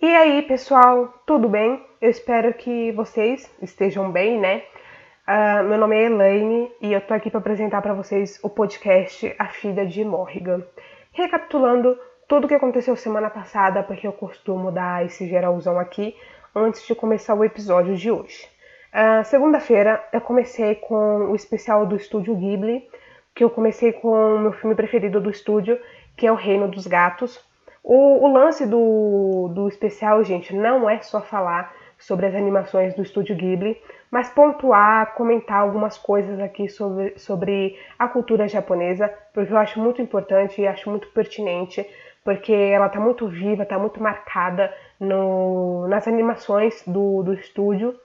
E aí, pessoal, tudo bem? Eu espero que vocês estejam bem, né? Uh, meu nome é Elaine e eu tô aqui para apresentar para vocês o podcast A Filha de Morrigan. Recapitulando tudo o que aconteceu semana passada, porque eu costumo dar esse geralzão aqui antes de começar o episódio de hoje. Uh, Segunda-feira eu comecei com o especial do estúdio Ghibli, que eu comecei com o meu filme preferido do estúdio, que é O Reino dos Gatos. O, o lance do, do especial, gente, não é só falar sobre as animações do estúdio Ghibli, mas pontuar, comentar algumas coisas aqui sobre, sobre a cultura japonesa, porque eu acho muito importante e acho muito pertinente, porque ela está muito viva, está muito marcada no, nas animações do, do estúdio.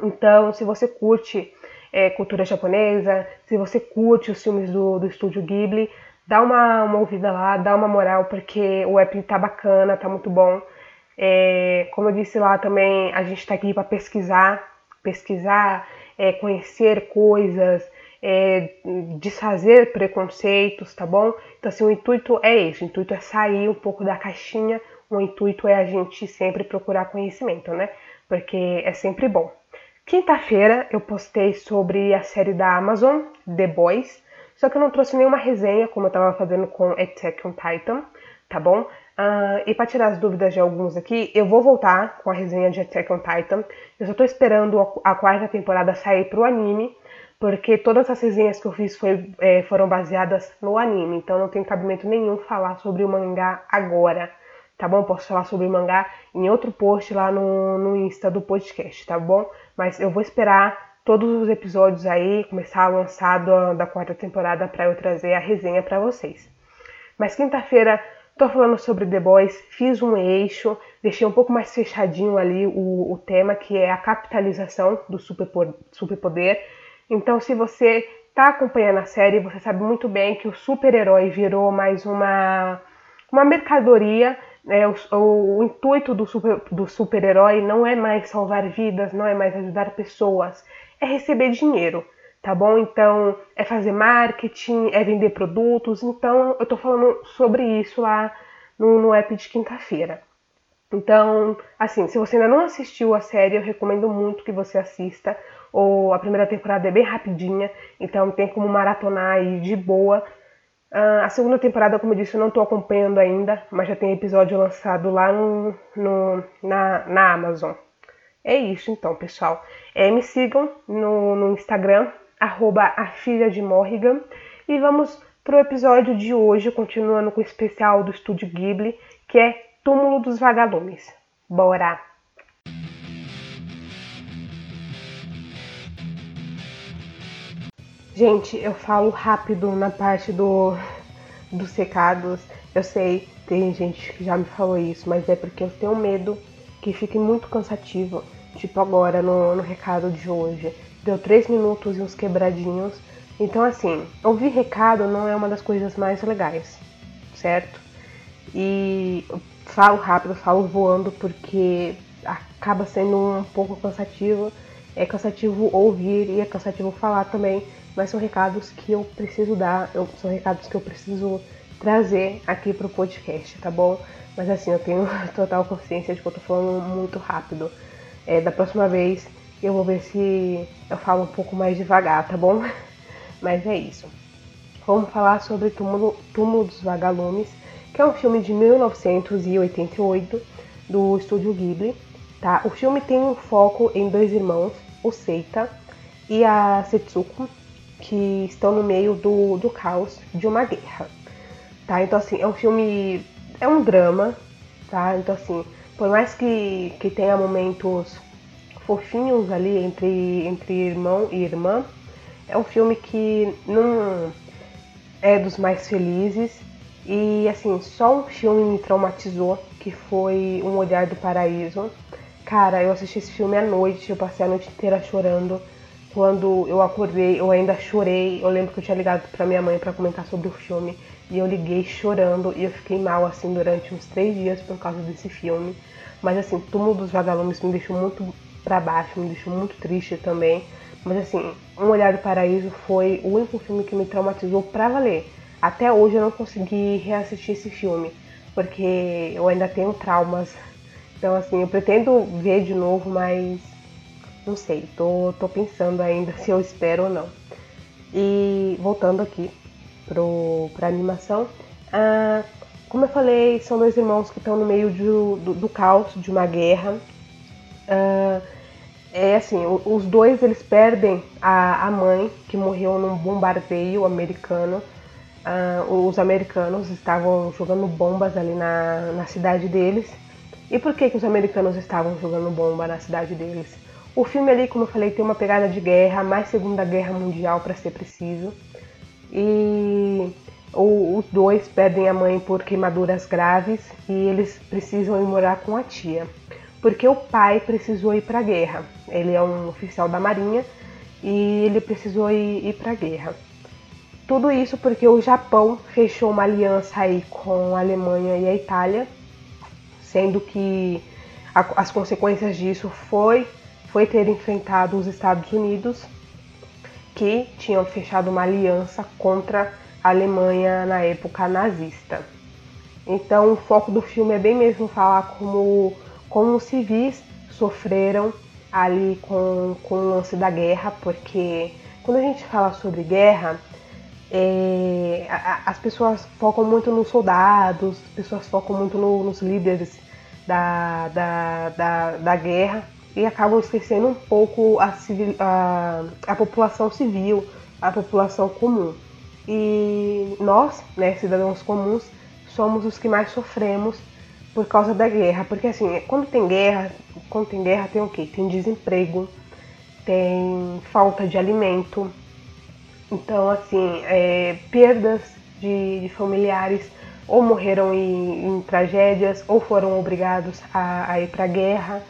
Então, se você curte é, cultura japonesa, se você curte os filmes do, do estúdio Ghibli, dá uma, uma ouvida lá, dá uma moral, porque o app tá bacana, tá muito bom. É, como eu disse lá também, a gente está aqui para pesquisar, pesquisar, é, conhecer coisas, é, desfazer preconceitos, tá bom? Então, assim, o intuito é esse, o intuito é sair um pouco da caixinha, o intuito é a gente sempre procurar conhecimento, né? Porque é sempre bom. Quinta-feira eu postei sobre a série da Amazon, The Boys, só que eu não trouxe nenhuma resenha, como eu estava fazendo com Attack on Titan, tá bom? Uh, e para tirar as dúvidas de alguns aqui, eu vou voltar com a resenha de Attack on Titan. Eu só tô esperando a, quarta temporada sair pro anime, porque todas as resenhas que eu fiz foi, é, foram baseadas no anime, então não tem cabimento nenhum falar sobre o mangá agora, tá bom? Posso falar sobre o mangá em outro post lá no, no Insta do podcast, tá bom? Mas eu vou esperar todos os episódios aí, começar a lançar da, da quarta temporada para eu trazer a resenha para vocês. Mas quinta-feira tô falando sobre The Boys, fiz um eixo, deixei um pouco mais fechadinho ali o, o tema que é a capitalização do superpoder. Então, se você tá acompanhando a série, você sabe muito bem que o super-herói virou mais uma, uma mercadoria é, o, o, o, intuito do super-herói do super não é mais salvar vidas, não é mais ajudar pessoas, é receber dinheiro, tá bom? Então, é fazer marketing, é vender produtos. Então, eu tô falando sobre isso lá no, no app de quinta-feira. Então, assim, se você ainda não assistiu a série, eu recomendo muito que você assista. Ou a primeira temporada é bem rapidinha, então tem como maratonar aí de boa. Uh, a segunda temporada, como eu disse, eu não estou acompanhando ainda, mas já tem episódio lançado lá no, no na, na Amazon. É isso então, pessoal. É, me sigam no, no Instagram, arroba. E vamos pro episódio de hoje, continuando com o especial do Estúdio Ghibli, que é Túmulo dos Vagalumes. Bora! Gente, eu falo rápido na parte do, dos recados. Eu sei, tem gente que já me falou isso, mas é porque eu tenho medo que fique muito cansativo tipo agora no, no recado de hoje. Deu três minutos e uns quebradinhos. Então, assim, ouvir recado não é uma das coisas mais legais, certo? E falo rápido, falo voando porque acaba sendo um pouco cansativo. É cansativo ouvir e é cansativo falar também, mas são recados que eu preciso dar, são recados que eu preciso trazer aqui pro podcast, tá bom? Mas assim, eu tenho total consciência de que eu tô falando muito rápido. É, da próxima vez eu vou ver se eu falo um pouco mais devagar, tá bom? Mas é isso. Vamos falar sobre Túmulo, Túmulo dos Vagalumes, que é um filme de 1988 do estúdio Ghibli. Tá? O filme tem um foco em dois irmãos, o Seita e a Setsuko, que estão no meio do, do caos de uma guerra. Tá? Então assim, é um filme. é um drama, tá? Então assim, por mais que, que tenha momentos fofinhos ali entre, entre irmão e irmã, é um filme que não é dos mais felizes. E assim, só um filme me traumatizou, que foi Um Olhar do Paraíso. Cara, eu assisti esse filme à noite, eu passei a noite inteira chorando. Quando eu acordei, eu ainda chorei. Eu lembro que eu tinha ligado pra minha mãe para comentar sobre o filme. E eu liguei chorando e eu fiquei mal assim durante uns três dias por causa desse filme. Mas assim, Túmulo dos Vagalumes me deixou muito para baixo, me deixou muito triste também. Mas assim, Um Olhar do Paraíso foi o único filme que me traumatizou pra valer. Até hoje eu não consegui reassistir esse filme, porque eu ainda tenho traumas Então, assim, eu pretendo ver de novo, mas não sei, tô, tô pensando ainda se eu espero ou não. E voltando aqui pro, pra animação, ah, como eu falei, são dois irmãos que estão no meio de, do, do, caos de uma guerra. Ah, é assim, os dois eles perdem a, a mãe que morreu num bombardeio americano. Uh, os americanos estavam jogando bombas ali na, na cidade deles. E por que, que os americanos estavam jogando bomba na cidade deles? O filme ali, como eu falei, tem uma pegada de guerra, mais Segunda Guerra Mundial para ser preciso. E os dois perdem a mãe por queimaduras graves e eles precisam ir morar com a tia porque o pai precisou ir para a guerra. Ele é um oficial da Marinha e ele precisou ir, ir para a guerra. Tudo isso porque o Japão fechou uma aliança aí com a Alemanha e a Itália, sendo que a, as consequências disso foi, foi ter enfrentado os Estados Unidos, que tinham fechado uma aliança contra a Alemanha na época nazista. Então o foco do filme é bem mesmo falar como como os civis sofreram ali com, com o lance da guerra, porque quando a gente fala sobre guerra, é, as pessoas focam muito nos soldados, as pessoas focam muito no, nos líderes da, da, da, da, guerra e acabam esquecendo um pouco a, civil, a, a população civil, a população comum. E nós, né, cidadãos comuns, somos os que mais sofremos por causa da guerra. Porque assim, quando tem guerra, quando tem guerra tem o quê? Tem desemprego, tem falta de alimento. Então, assim, é, perdas de, de, familiares ou morreram em, em, tragédias ou foram obrigados a, a ir para a guerra.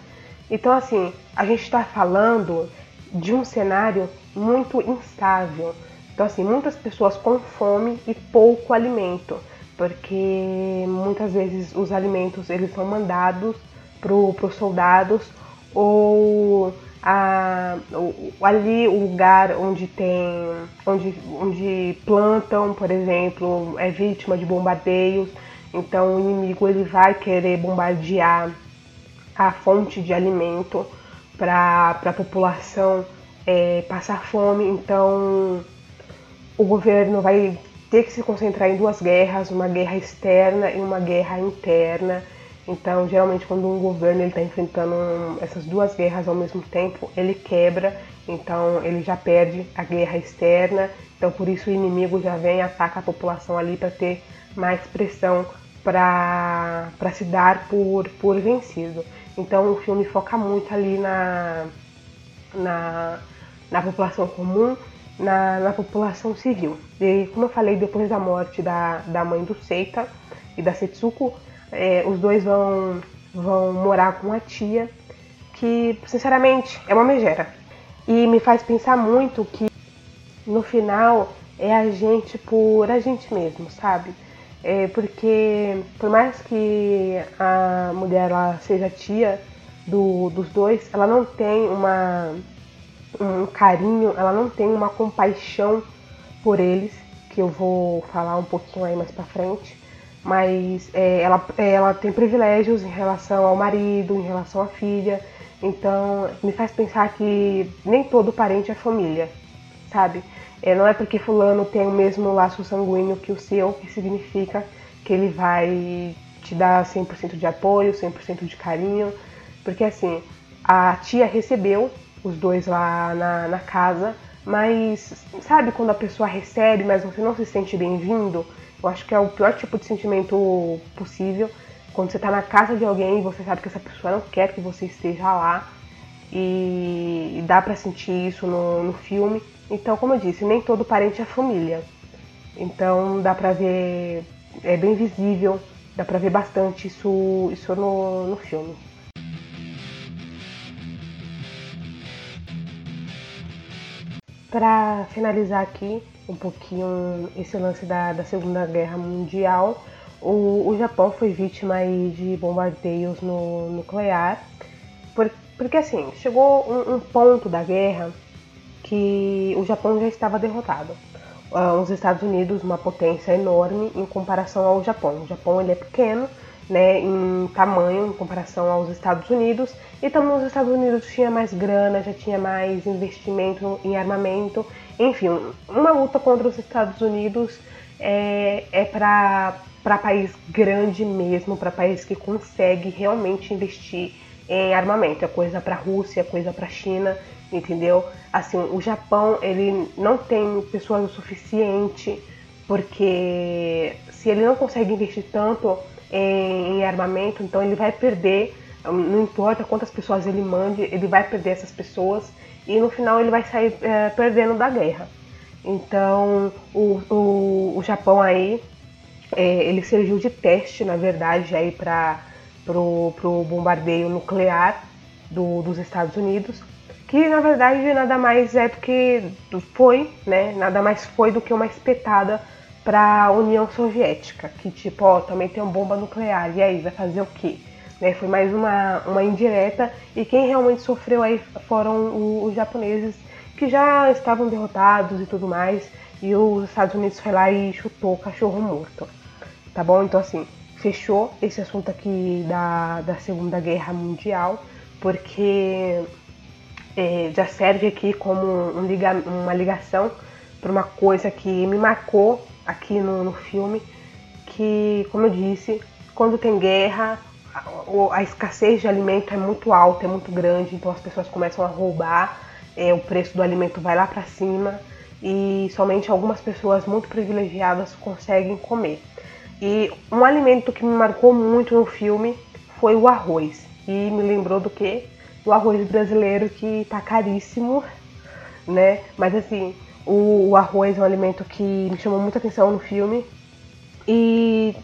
Então, assim, a gente está falando de um cenário muito instável. Então, assim, muitas pessoas com fome e pouco alimento porque muitas vezes os alimentos eles são mandados para os soldados ou a, ali o lugar onde tem onde, onde plantam, por exemplo, é vítima de bombardeios, então o inimigo ele vai querer bombardear a fonte de alimento para a população é, passar fome, então o governo vai ter que se concentrar em duas guerras, uma guerra externa e uma guerra interna. Então, geralmente, quando um governo está enfrentando essas duas guerras ao mesmo tempo, ele quebra, então ele já perde a guerra externa. Então, por isso, o inimigo já vem e ataca a população ali para ter mais pressão para se dar por, por vencido. Então, o filme foca muito ali na, na, na população comum na, na população civil. E, como eu falei, depois da morte da, da mãe do Seita e da Setsuko, é, os dois vão, vão morar com a tia, que sinceramente é uma megera. E me faz pensar muito que no final é a gente por a gente mesmo, sabe? É porque por mais que a mulher ela seja tia do, dos dois, ela não tem uma um carinho, ela não tem uma compaixão por eles, que eu vou falar um pouquinho aí mais pra frente. Mas é, ela, é, ela tem privilégios em relação ao marido, em relação à filha. Então me faz pensar que nem todo parente é família, sabe? É, não é porque fulano tem o mesmo laço sanguíneo que o seu que significa que ele vai te dar 100% de apoio, 100% de carinho. Porque assim, a tia recebeu os dois lá na, na casa, mas sabe quando a pessoa recebe, mas você não se sente bem-vindo? Eu acho que é o pior tipo de sentimento possível. Quando você tá na casa de alguém e você sabe que essa pessoa não quer que você esteja lá. E, dá para sentir isso no, no filme. Então, como eu disse, nem todo parente é família. Então dá pra ver, é bem visível, dá pra ver bastante isso, isso no, no filme. Para finalizar aqui um pouquinho esse lance da, da Segunda Guerra Mundial, o, o Japão foi vítima de bombardeios no nuclear, por, porque assim, chegou um, um, ponto da guerra que o Japão já estava derrotado. Uh, os Estados Unidos, uma potência enorme em comparação ao Japão. O Japão ele é pequeno né, em tamanho em comparação aos Estados Unidos. E também os Estados Unidos tinha mais grana, já tinha mais investimento em armamento. Enfim, uma luta contra os Estados Unidos é, é para país grande mesmo, para país que consegue realmente investir em armamento. É coisa para a Rússia, é coisa para a China, entendeu? Assim, o Japão ele não tem pessoas o suficiente porque se ele não consegue investir tanto em, em armamento, então ele vai perder, não importa quantas pessoas ele mande, ele vai perder essas pessoas e no final ele vai sair é, perdendo da guerra. Então o, o, o Japão aí é, ele serviu de teste, na verdade, aí para pro, bombardeio nuclear do, dos Estados Unidos, que na verdade nada mais é do que foi, né? Nada mais foi do que uma espetada para a União Soviética, que tipo, ó, também tem uma bomba nuclear, e aí, vai fazer o quê? Né, foi mais uma, uma indireta, e quem realmente sofreu aí foram os japoneses, que já estavam derrotados e tudo mais, e os Estados Unidos foi lá e chutou o cachorro morto, tá bom? Então assim, fechou esse assunto aqui da, da Segunda Guerra Mundial, porque é, já serve aqui como um liga, uma ligação para uma coisa que me marcou aqui no, no filme, que, como eu disse, quando tem guerra, a, a, escassez de alimento é muito alta, é muito grande, então as pessoas começam a roubar, é, o preço do alimento vai lá para cima e somente algumas pessoas muito privilegiadas conseguem comer. E um alimento que me marcou muito no filme foi o arroz. E me lembrou do que? Do arroz brasileiro que tá caríssimo, né? Mas assim, o, o, arroz é um alimento que me chamou muita atenção no filme e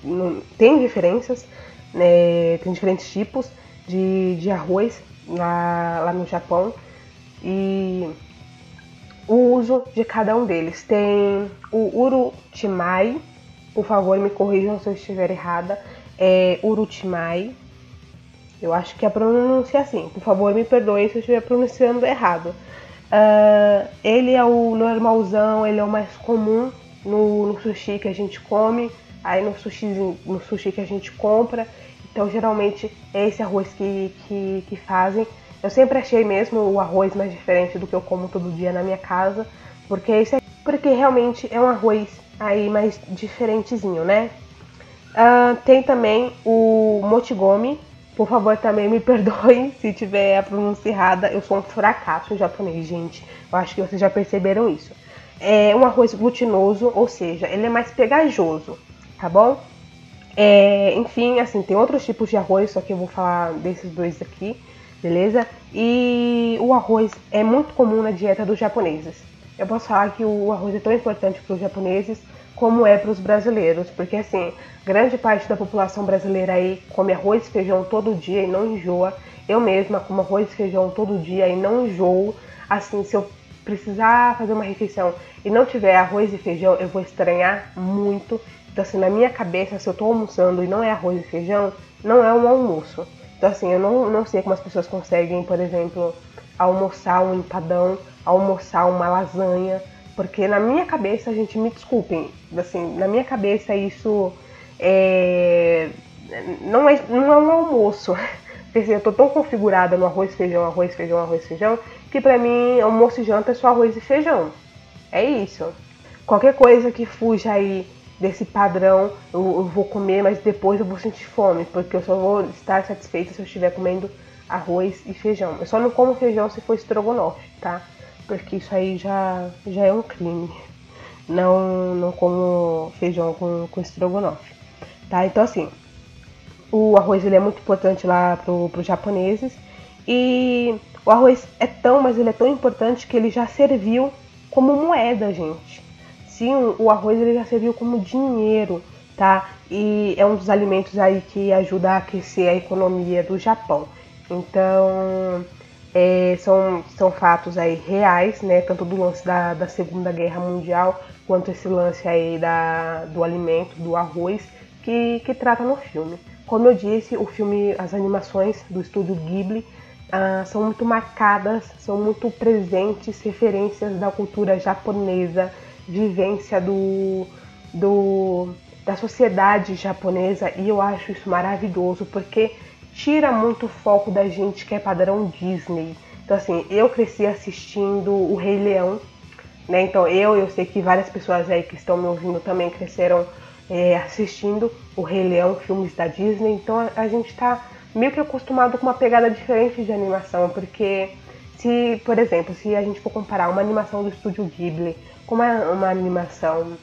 tem diferenças, né, tem diferentes tipos de, de arroz lá, lá no Japão e o uso de cada um deles. Tem o urutimai, por favor me corrijam se eu estiver errada, é urutimai. Eu acho que a pronúncia é assim, por favor me perdoem se eu estiver pronunciando errado. Uh, ele é o normalzão, ele é o mais comum no, no, sushi que a gente come, aí no sushi, no sushi que a gente compra. Então geralmente é esse arroz que, que, que fazem. Eu sempre achei mesmo o arroz mais diferente do que eu como todo dia na minha casa, porque esse é, porque realmente é um arroz aí mais diferentezinho, né? Uh, tem também o mochigomi, por favor, também me perdoem se tiver a pronúncia errada. Eu sou um fracasso em japonês, gente. Eu acho que vocês já perceberam isso. É um arroz glutinoso, ou seja, ele é mais pegajoso, tá bom? É, enfim, assim, tem outros tipos de arroz, só que eu vou falar desses dois aqui, beleza? E o arroz é muito comum na dieta dos japoneses. Eu posso falar que o arroz é tão importante para os japoneses como é para os brasileiros, porque assim, grande parte da população brasileira aí come arroz e feijão todo dia e não enjoa. Eu mesma como arroz e feijão todo dia e não enjoo. Assim, se eu precisar fazer uma refeição e não tiver arroz e feijão, eu vou estranhar muito. Então, assim, na minha cabeça, se eu tô almoçando e não é arroz e feijão, não é um almoço. Então, assim, eu não, não sei como as pessoas conseguem, por exemplo, almoçar um empadão, almoçar uma lasanha, porque na minha cabeça, gente me desculpem, assim, na minha cabeça isso é, não, é, não é um almoço. Porque assim, eu tô tão configurada no arroz, feijão, arroz, feijão, arroz, feijão, que pra mim almoço e janta é só arroz e feijão. É isso. Qualquer coisa que fuja aí desse padrão, eu, eu vou comer, mas depois eu vou sentir fome, porque eu só vou estar satisfeita se eu estiver comendo arroz e feijão. Eu só não como feijão se for estrogonofe, tá? porque isso aí já, já é um crime. Não, não como feijão com, com estrogonofe. Tá? Então assim, o arroz ele é muito importante lá para os japoneses. E o arroz é tão, mas ele é tão importante que ele já serviu como moeda, gente. Sim, o arroz ele já serviu como dinheiro, tá? E é um dos alimentos aí que ajuda a aquecer a economia do Japão. Então, é, são, são fatos aí reais, né? Tanto do lance da, da Segunda Guerra Mundial quanto esse lance aí da, do alimento, do arroz, que, que trata no filme. Como eu disse, o filme, as animações do estúdio Ghibli ah, são muito marcadas, são muito presentes, referências da cultura japonesa, vivência do, do da sociedade japonesa e eu acho isso maravilhoso porque tira muito o foco da gente que é padrão Disney. Então assim, eu cresci assistindo o Rei Leão, né? Então eu, eu sei que várias pessoas aí que estão me ouvindo também cresceram é, assistindo o Rei Leão, filmes da Disney. Então a, a gente está meio que acostumado com uma pegada diferente de animação, porque se, por exemplo, se a gente for comparar uma animação do estúdio Ghibli com uma, uma animação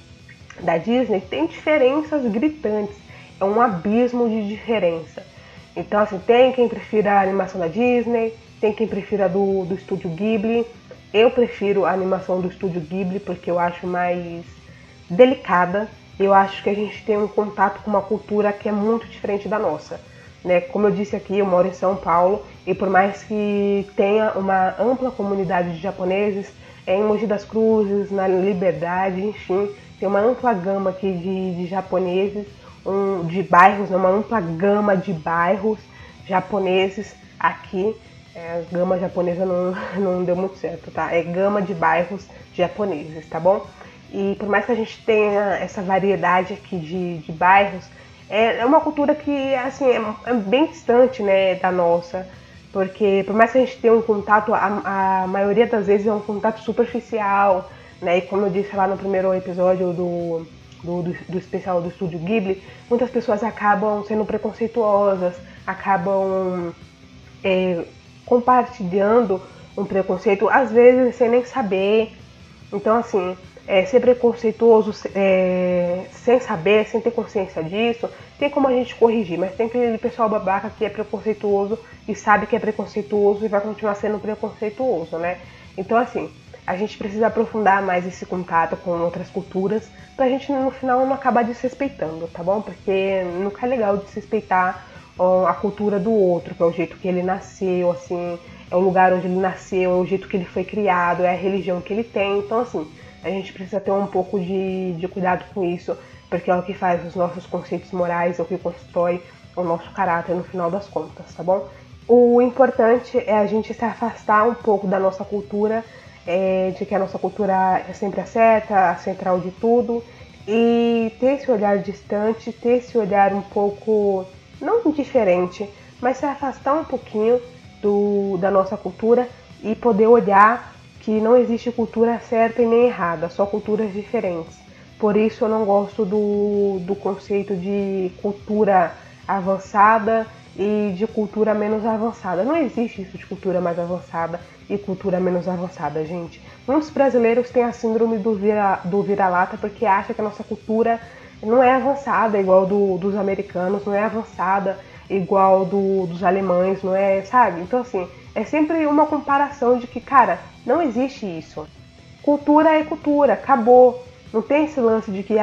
da Disney, tem diferenças gritantes. É um abismo de diferença. Então, assim, tem quem prefira a animação da Disney, tem quem prefira do, do estúdio Ghibli. Eu prefiro a animação do estúdio Ghibli porque eu acho mais delicada. Eu acho que a gente tem um contato com uma cultura que é muito diferente da nossa. Né? Como eu disse aqui, eu moro em São Paulo e por mais que tenha uma ampla comunidade de japoneses, é em Mogi das Cruzes, na Liberdade, enfim, tem uma ampla gama aqui de, de japoneses, um, de bairros, né? uma ampla gama de bairros japoneses aqui. É, gama japonesa não, não deu muito certo, tá? É gama de bairros japoneses, tá bom? E por mais que a gente tenha essa variedade aqui de, de bairros, é, é uma cultura que assim é, é, bem distante né, da nossa. Porque por mais que a gente tenha um contato, a, a maioria das vezes é um contato superficial, né? E como eu disse lá no primeiro episódio do, do, do, do especial do Estúdio Ghibli, muitas pessoas acabam sendo preconceituosas, acabam é, compartilhando um preconceito, às vezes sem nem saber. Então, assim, é, ser preconceituoso é, sem saber, sem ter consciência disso, tem como a gente corrigir, mas tem aquele pessoal babaca que é preconceituoso e sabe que é preconceituoso e vai continuar sendo preconceituoso, né? Então, assim, a gente precisa aprofundar mais esse contato com outras culturas pra gente no final não acabar desrespeitando, tá bom? Porque nunca é legal desrespeitar ó, a cultura do outro, que é o jeito que ele nasceu, assim, é o lugar onde ele nasceu, é o jeito que ele foi criado, é a religião que ele tem. Então, assim, a gente precisa ter um pouco de, de cuidado com isso, porque é o que faz os nossos conceitos morais, é o que constrói o nosso caráter no final das contas, tá bom? O importante é a gente se afastar um pouco da nossa cultura é, de que a nossa cultura é sempre a certa, a central de tudo, e ter esse olhar distante, ter esse olhar um pouco, não indiferente, mas se afastar um pouquinho do, da nossa cultura e poder olhar que não existe cultura certa e nem errada, só culturas diferentes. Por isso eu não gosto do, do conceito de cultura avançada e de cultura menos avançada. Não existe isso de cultura mais avançada e cultura menos avançada, gente. Muitos brasileiros têm a síndrome do vira do vira-lata porque acham que a nossa cultura não é avançada igual do, dos americanos, não é avançada igual do, dos alemães, não é, sabe? Então assim, é sempre uma comparação de que, cara, não existe isso. Cultura é cultura, acabou. Não tem esse lance de que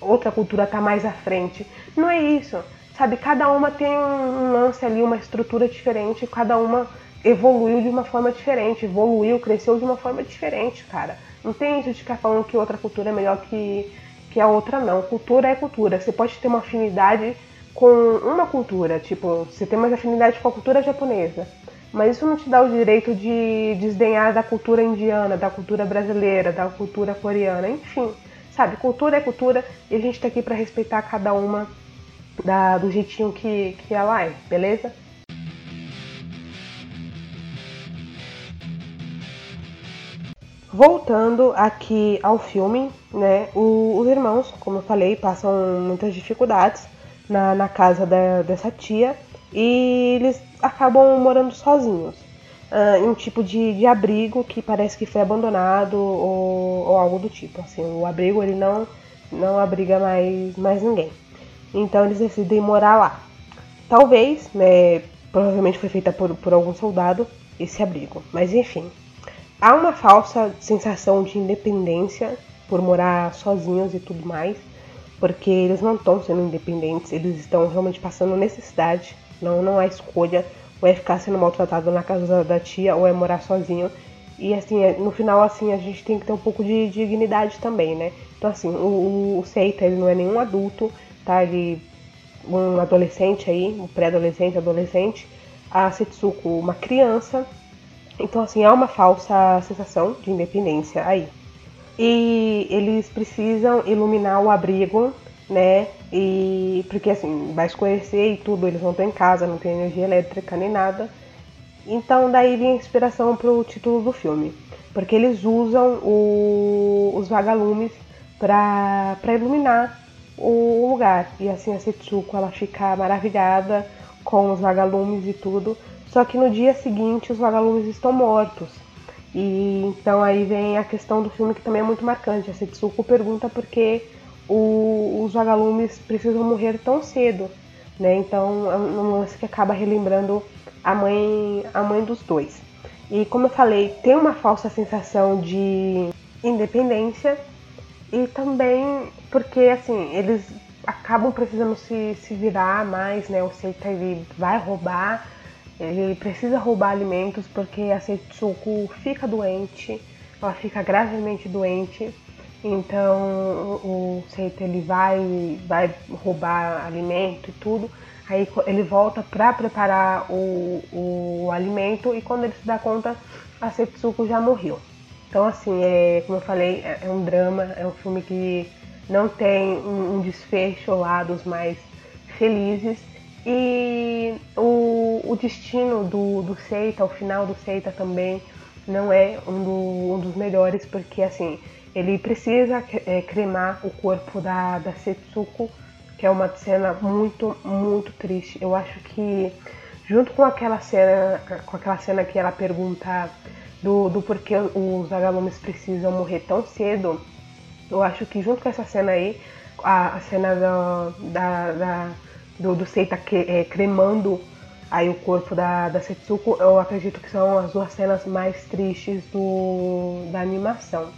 outra cultura está mais à frente. Não é isso. Sabe, cada uma tem um lance ali, uma estrutura diferente, cada uma evoluiu de uma forma diferente, evoluiu, cresceu de uma forma diferente, cara. Não tem isso de ficar falando que outra cultura é melhor que, que a outra, não. Cultura é cultura. Você pode ter uma afinidade com uma cultura, tipo, você tem mais afinidade com a cultura japonesa. Mas isso não te dá o direito de desdenhar da cultura indiana, da cultura brasileira, da cultura coreana, enfim. Sabe, cultura é cultura e a gente tá aqui para respeitar cada uma da, do jeitinho que, que ela é, beleza? Voltando aqui ao filme, né, o, os irmãos, como eu falei, passam muitas dificuldades na, na casa da, dessa tia e eles acabam morando sozinhos. Uh, em um tipo de, de, abrigo que parece que foi abandonado ou, ou, algo do tipo. Assim, o abrigo ele não, não abriga mais, mais ninguém. Então eles decidem morar lá. Talvez, né, provavelmente foi feita por, por algum soldado esse abrigo. Mas enfim, há uma falsa sensação de independência por morar sozinhos e tudo mais, porque eles não estão sendo independentes, eles estão realmente passando necessidade, não, não há escolha, ou é ficar sendo maltratado na casa da tia, ou é morar sozinho. E assim, é, no final, assim, a gente tem que ter um pouco de dignidade também, né? Então assim, o, o Seita, ele não é nenhum adulto, tá? Ele, um adolescente aí, um pré-adolescente, adolescente, a Setsuko, uma criança, então, assim, há uma falsa sensação de independência aí. E eles precisam iluminar o abrigo né? E porque assim, vai escurecer e tudo, eles não estão em casa, não tem energia elétrica nem nada. Então daí vem a inspiração pro título do filme. Porque eles usam o, os vagalumes para iluminar o lugar. E assim a Setsuko ela fica maravilhada com os vagalumes e tudo. Só que no dia seguinte os vagalumes estão mortos. E então aí vem a questão do filme que também é muito marcante. A Setsuko pergunta por que o, os vagalumes precisam morrer tão cedo, né? Então é um lance que acaba relembrando a mãe, a mãe dos dois. E como eu falei, tem uma falsa sensação de independência e também porque assim eles acabam precisando se, se virar mais, né? O Seita ele vai roubar, ele precisa roubar alimentos porque a Setsuko fica doente, ela fica gravemente doente então o Seita ele vai, vai roubar alimento e tudo. Aí ele volta para preparar o, o alimento e quando ele se dá conta, a Setsuko já morreu. Então assim, é, como eu falei, é, é um drama, é um filme que não tem um, um desfecho lá dos mais felizes. E o, o destino do, do Seita, o final do Seita também não é um, do, um dos melhores, porque assim, ele precisa é, cremar o corpo da, da Setsuko, que é uma cena muito, muito triste. Eu acho que junto com aquela cena, com aquela cena que ela pergunta do, do porquê os vagalumes precisam morrer tão cedo, eu acho que junto com essa cena aí, a, a cena da, da, do, do Seita que, é, cremando aí o corpo da, da Setsuko, eu acredito que são as duas cenas mais tristes do, da animação.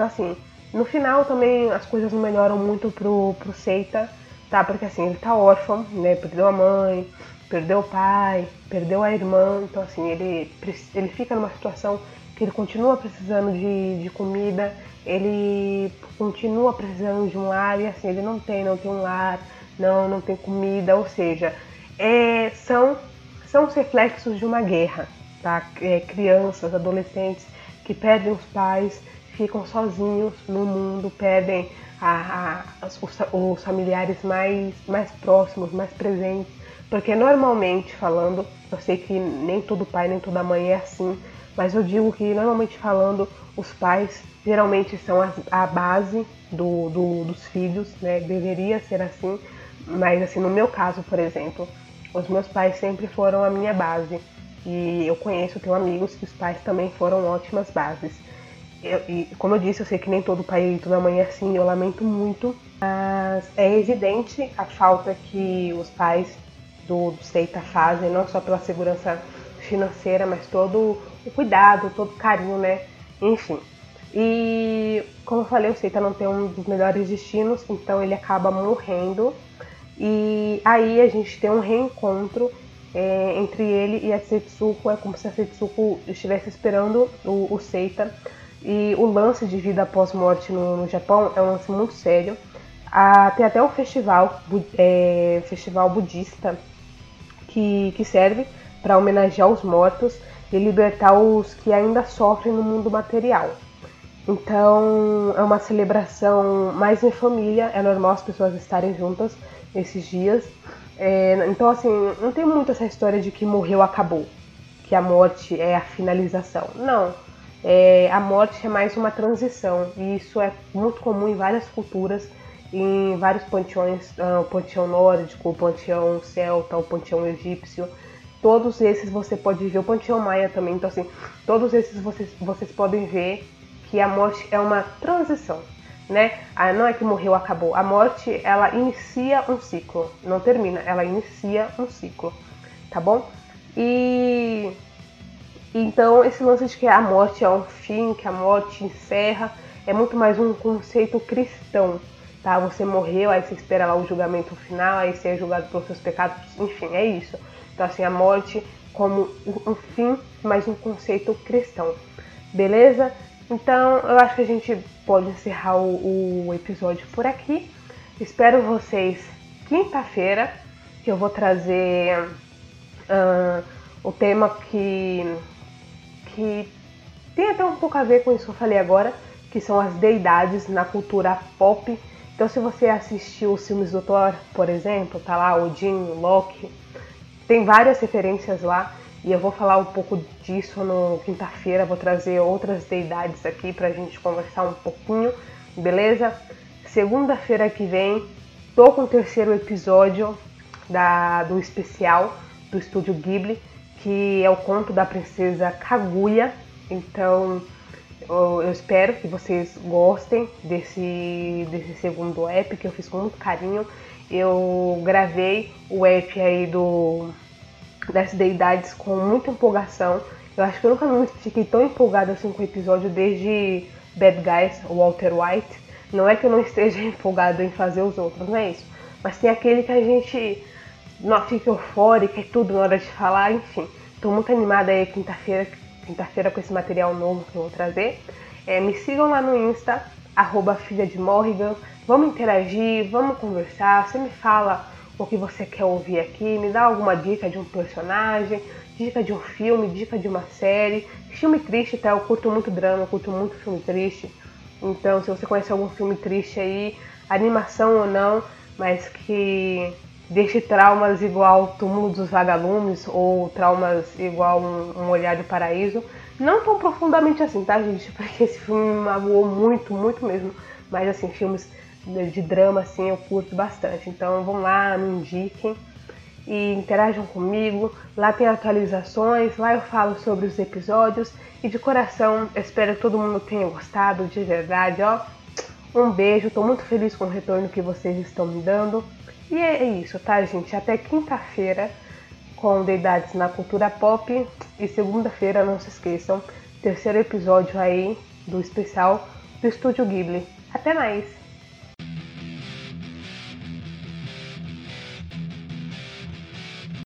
Então, assim, no final também as coisas não melhoram muito pro, pro Seita, tá? Porque assim, ele tá órfão, né? Perdeu a mãe, perdeu o pai, perdeu a irmã. Então, assim, ele, ele fica numa situação que ele continua precisando de, de comida, ele continua precisando de um lar e assim, ele não tem, não tem um lar, não, não tem comida, ou seja, é, são, são os reflexos de uma guerra, tá? É, crianças, adolescentes que perdem os pais, ficam sozinhos no mundo, perdem a, a, os, os, familiares mais, mais próximos, mais presentes. Porque normalmente falando, eu sei que nem todo pai nem toda mãe é assim, mas eu digo que normalmente falando, os pais geralmente são a, a base do, do, dos filhos, né? Deveria ser assim, mas assim, no meu caso, por exemplo, os meus pais sempre foram a minha base. E eu conheço, tenho amigos que os pais também foram ótimas bases. Eu, e como eu disse, eu sei que nem todo pai e toda mãe é assim, eu lamento muito, mas é evidente a falta que os pais do, do Seita fazem, não só pela segurança financeira, mas todo o cuidado, todo o carinho, né? Enfim. E como eu falei, o Seita não tem um dos melhores destinos, então ele acaba morrendo. E aí a gente tem um reencontro é, entre ele e a Setsuko. É como se a Setsuko estivesse esperando o, o Seita e o lance de vida após morte no, no Japão é um lance muito sério. Ah, tem até um festival, é, festival budista que, que serve para homenagear os mortos e libertar os que ainda sofrem no mundo material. Então é uma celebração mais em família, é normal as pessoas estarem juntas nesses dias. É, então assim, não tem muito essa história de que morreu, acabou, que a morte é a finalização. Não é, a morte é mais uma transição e isso é muito comum em várias culturas, em vários panteões, uh, o panteão nórdico, o panteão celta, o panteão egípcio. Todos esses você pode ver, o panteão maia também. Então, assim, todos esses vocês, vocês podem ver que a morte é uma transição, né? Ah, não é que morreu, acabou. A morte, ela inicia um ciclo, não termina, ela inicia um ciclo, tá bom? E então, esse lance de que a morte é um fim, que a morte encerra, é muito mais um conceito cristão, tá? Você morreu, aí você espera lá o julgamento final, aí você é julgado pelos seus pecados, enfim, é isso. Então, assim, a morte como um fim, mas um conceito cristão, beleza? Então, eu acho que a gente pode encerrar o, o episódio por aqui. Espero vocês quinta-feira, que eu vou trazer uh, o tema que que tem até um pouco a ver com isso que eu falei agora, que são as deidades na cultura pop. Então, se você assistiu os filmes do Thor, por exemplo, tá lá Odin, Loki, tem várias referências lá e eu vou falar um pouco disso no quinta-feira. Vou trazer outras deidades aqui pra gente conversar um pouquinho, beleza? Segunda-feira que vem, tô com o terceiro episódio da, do especial do estúdio Ghibli, que é o conto da princesa Kaguya. Então, eu, espero que vocês gostem desse, desse segundo app que eu fiz com muito carinho. Eu gravei o app aí do das deidades com muita empolgação. Eu acho que eu nunca fiquei tão empolgada assim com o episódio desde Bad Guys, Walter White. Não é que eu não esteja empolgada em fazer os outros, não é isso. Mas tem aquele que a gente não fica eufórica e tudo na hora de falar, enfim. Estou muito animada aí quinta-feira, quinta-feira com esse material novo que eu vou trazer. É, me sigam lá no Insta, arroba filha de Morrigan. Vamos interagir, vamos conversar. Você me fala o que você quer ouvir aqui, me dá alguma dica de um personagem, dica de um filme, dica de uma série. Filme triste, tá? Eu curto muito drama, curto muito filme triste. Então, se você conhece algum filme triste aí, animação ou não, mas que deixe traumas igual Túmulo dos Vagalumes ou traumas igual Um, um Olhar do Paraíso, não tão profundamente assim, tá, gente? Porque esse filme me magoou muito, muito mesmo. Mas, assim, filmes de drama assim eu curto bastante. Então vão lá, me indiquem e interajam comigo. Lá tem atualizações, lá eu falo sobre os episódios e de coração espero que todo mundo tenha gostado de verdade, ó. Um beijo, estou muito feliz com o retorno que vocês estão me dando. E é isso, tá, gente? Até quinta-feira com Deidades na Cultura Pop. E segunda-feira, não se esqueçam, terceiro episódio aí do especial do Estúdio Ghibli. Até mais!